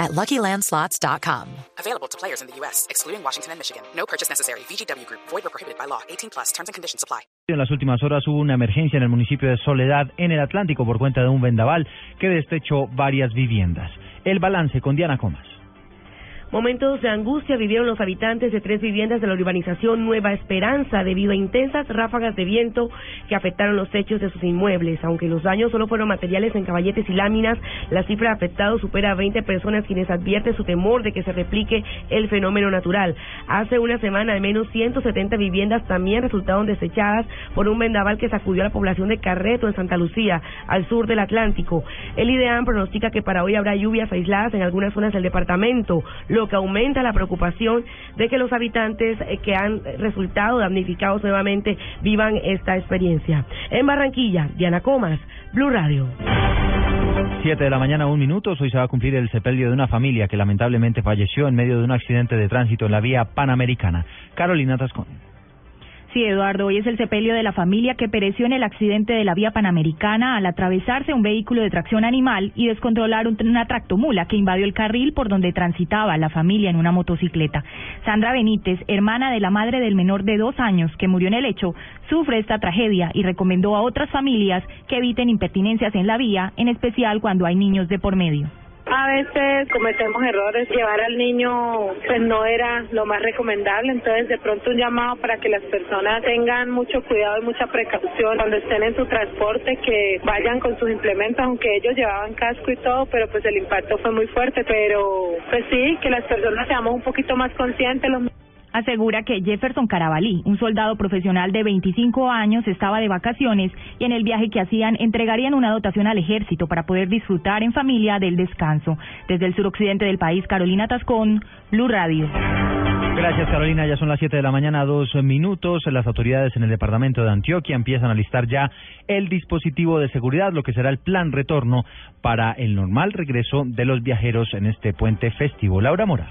at LuckyLandSlots.com. Available to players in the U.S., excluding Washington and Michigan. No purchase necessary. VGW Group. Void or prohibited by law. 18 plus. Terms and conditions apply. En las últimas horas hubo una emergencia en el municipio de Soledad, en el Atlántico, por cuenta de un vendaval que destechó varias viviendas. El balance con Diana Comas. Momentos de angustia vivieron los habitantes de tres viviendas de la urbanización Nueva Esperanza debido a intensas ráfagas de viento que afectaron los techos de sus inmuebles. Aunque los daños solo fueron materiales en caballetes y láminas, la cifra de afectados supera a 20 personas quienes advierten su temor de que se replique el fenómeno natural. Hace una semana al menos 170 viviendas también resultaron desechadas por un vendaval que sacudió a la población de Carreto en Santa Lucía, al sur del Atlántico. El IDEAM pronostica que para hoy habrá lluvias aisladas en algunas zonas del departamento lo que aumenta la preocupación de que los habitantes eh, que han resultado damnificados nuevamente vivan esta experiencia. En Barranquilla, Diana Comas, Blue Radio. Siete de la mañana, un minuto. Hoy se va a cumplir el sepelio de una familia que lamentablemente falleció en medio de un accidente de tránsito en la vía panamericana. Carolina Tascón. Sí, Eduardo, hoy es el sepelio de la familia que pereció en el accidente de la vía panamericana al atravesarse un vehículo de tracción animal y descontrolar una tractomula que invadió el carril por donde transitaba la familia en una motocicleta. Sandra Benítez, hermana de la madre del menor de dos años que murió en el hecho, sufre esta tragedia y recomendó a otras familias que eviten impertinencias en la vía, en especial cuando hay niños de por medio. A veces cometemos errores, llevar al niño pues no era lo más recomendable, entonces de pronto un llamado para que las personas tengan mucho cuidado y mucha precaución cuando estén en su transporte, que vayan con sus implementos, aunque ellos llevaban casco y todo, pero pues el impacto fue muy fuerte, pero pues sí, que las personas seamos un poquito más conscientes. Los asegura que Jefferson Carabalí, un soldado profesional de 25 años, estaba de vacaciones y en el viaje que hacían entregarían una dotación al ejército para poder disfrutar en familia del descanso. Desde el suroccidente del país, Carolina Tascón, Blue Radio. Gracias, Carolina. Ya son las 7 de la mañana, dos minutos. Las autoridades en el departamento de Antioquia empiezan a listar ya el dispositivo de seguridad, lo que será el plan retorno para el normal regreso de los viajeros en este puente festivo. Laura Mora.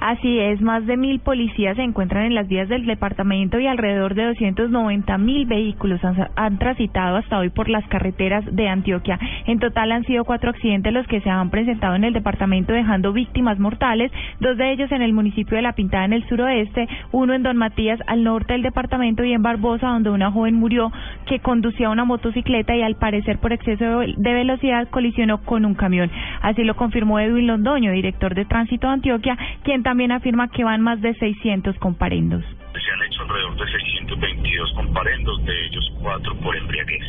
Así es, más de mil policías se encuentran en las vías del departamento y alrededor de 290 mil vehículos han, transitado hasta hoy por las carreteras de Antioquia. En total han sido cuatro accidentes los que se han presentado en el departamento dejando víctimas mortales, dos de ellos en el municipio de La Pintada en el suroeste, uno en Don Matías al norte del departamento y en Barbosa donde una joven murió que conducía una motocicleta y al parecer por exceso de velocidad colisionó con un camión. Así lo confirmó Edwin Londoño, director de tránsito de Antioquia, quien también afirma que van más de 600 comparendos. Se han hecho alrededor de 622 comparendos, de ellos cuatro por embriaguez.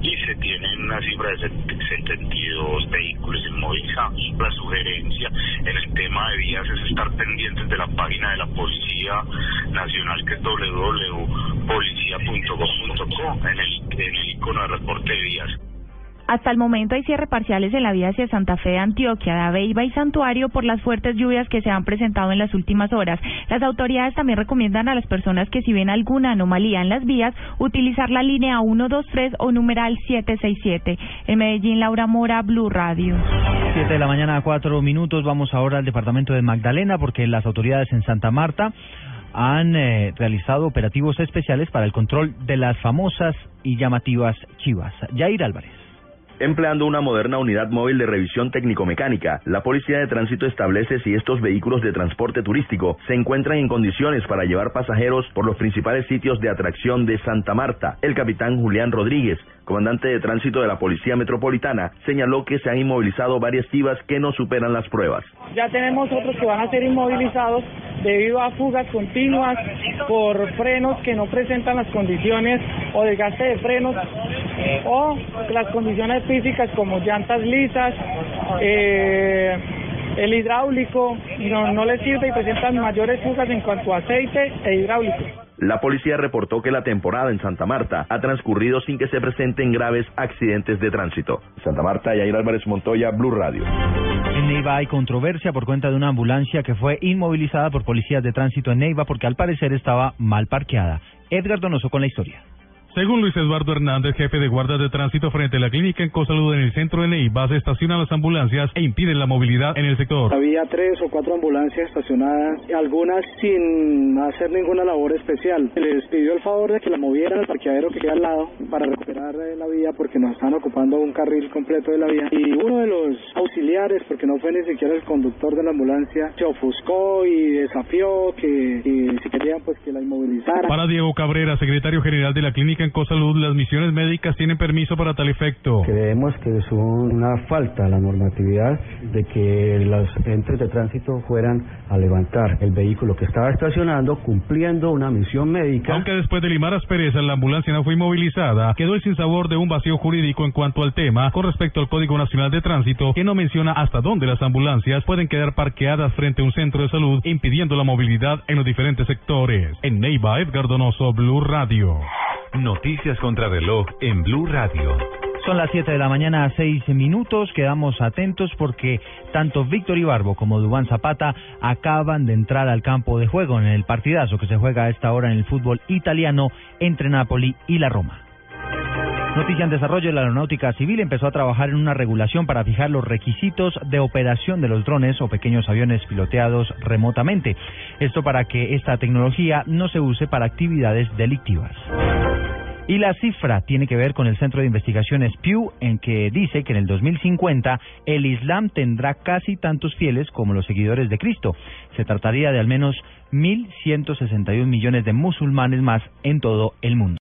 Y se tienen una cifra de 72 vehículos inmovilizados. La sugerencia en el tema de vías es estar pendientes de la página de la Policía Nacional, que es www.policia.gov.co, en el, en el icono de reporte de vías. Hasta el momento hay cierre parciales en la vía hacia Santa Fe de Antioquia, de y Santuario por las fuertes lluvias que se han presentado en las últimas horas. Las autoridades también recomiendan a las personas que si ven alguna anomalía en las vías, utilizar la línea 123 o numeral 767. En Medellín, Laura Mora, Blue Radio. Siete de la mañana, cuatro minutos. Vamos ahora al departamento de Magdalena porque las autoridades en Santa Marta han eh, realizado operativos especiales para el control de las famosas y llamativas chivas. Jair Álvarez. Empleando una moderna unidad móvil de revisión técnico-mecánica, la Policía de Tránsito establece si estos vehículos de transporte turístico se encuentran en condiciones para llevar pasajeros por los principales sitios de atracción de Santa Marta. El capitán Julián Rodríguez, comandante de tránsito de la Policía Metropolitana, señaló que se han inmovilizado varias chivas que no superan las pruebas. Ya tenemos otros que van a ser inmovilizados debido a fugas continuas por frenos que no presentan las condiciones o desgaste de frenos o las condiciones físicas como llantas lisas, eh, el hidráulico no, no le sirve y presentan mayores fugas en cuanto a aceite e hidráulico. La policía reportó que la temporada en Santa Marta ha transcurrido sin que se presenten graves accidentes de tránsito. Santa Marta, Yair Álvarez Montoya, Blue Radio. En Neiva hay controversia por cuenta de una ambulancia que fue inmovilizada por policías de tránsito en Neiva porque al parecer estaba mal parqueada. Edgar Donoso con la historia. Según Luis Eduardo Hernández, jefe de guardas de tránsito frente a la clínica en Cosalud en el centro de Neiva, se estacionan las ambulancias e impiden la movilidad en el sector. Había tres o cuatro ambulancias estacionadas, algunas sin hacer ninguna labor especial. Les pidió el favor de que la movieran al parqueadero que queda al lado para recuperar eh, la vía porque nos están ocupando un carril completo de la vía. Y uno de los auxiliares, porque no fue ni siquiera el conductor de la ambulancia, se ofuscó y desafió que, que si querían pues que la inmovilizaran. Para Diego Cabrera, secretario general de la clínica en Cosalud, las misiones médicas tienen permiso para tal efecto. Creemos que es una falta a la normatividad de que los entes de tránsito fueran a levantar el vehículo que estaba estacionando cumpliendo una misión médica. Aunque después de limar asperezas la ambulancia no fue inmovilizada, quedó el sinsabor de un vacío jurídico en cuanto al tema con respecto al Código Nacional de Tránsito que no menciona hasta dónde las ambulancias pueden quedar parqueadas frente a un centro de salud impidiendo la movilidad en los diferentes sectores. En Neiva, Edgar Donoso, Blue Radio. Noticias contra reloj en Blue Radio. Son las 7 de la mañana a 6 minutos. Quedamos atentos porque tanto Víctor Ibarbo como Dubán Zapata acaban de entrar al campo de juego en el partidazo que se juega a esta hora en el fútbol italiano entre Napoli y la Roma. Noticia en desarrollo, la aeronáutica civil empezó a trabajar en una regulación para fijar los requisitos de operación de los drones o pequeños aviones piloteados remotamente. Esto para que esta tecnología no se use para actividades delictivas. Y la cifra tiene que ver con el Centro de Investigaciones Pew, en que dice que en el 2050 el Islam tendrá casi tantos fieles como los seguidores de Cristo. Se trataría de al menos 1.161 millones de musulmanes más en todo el mundo.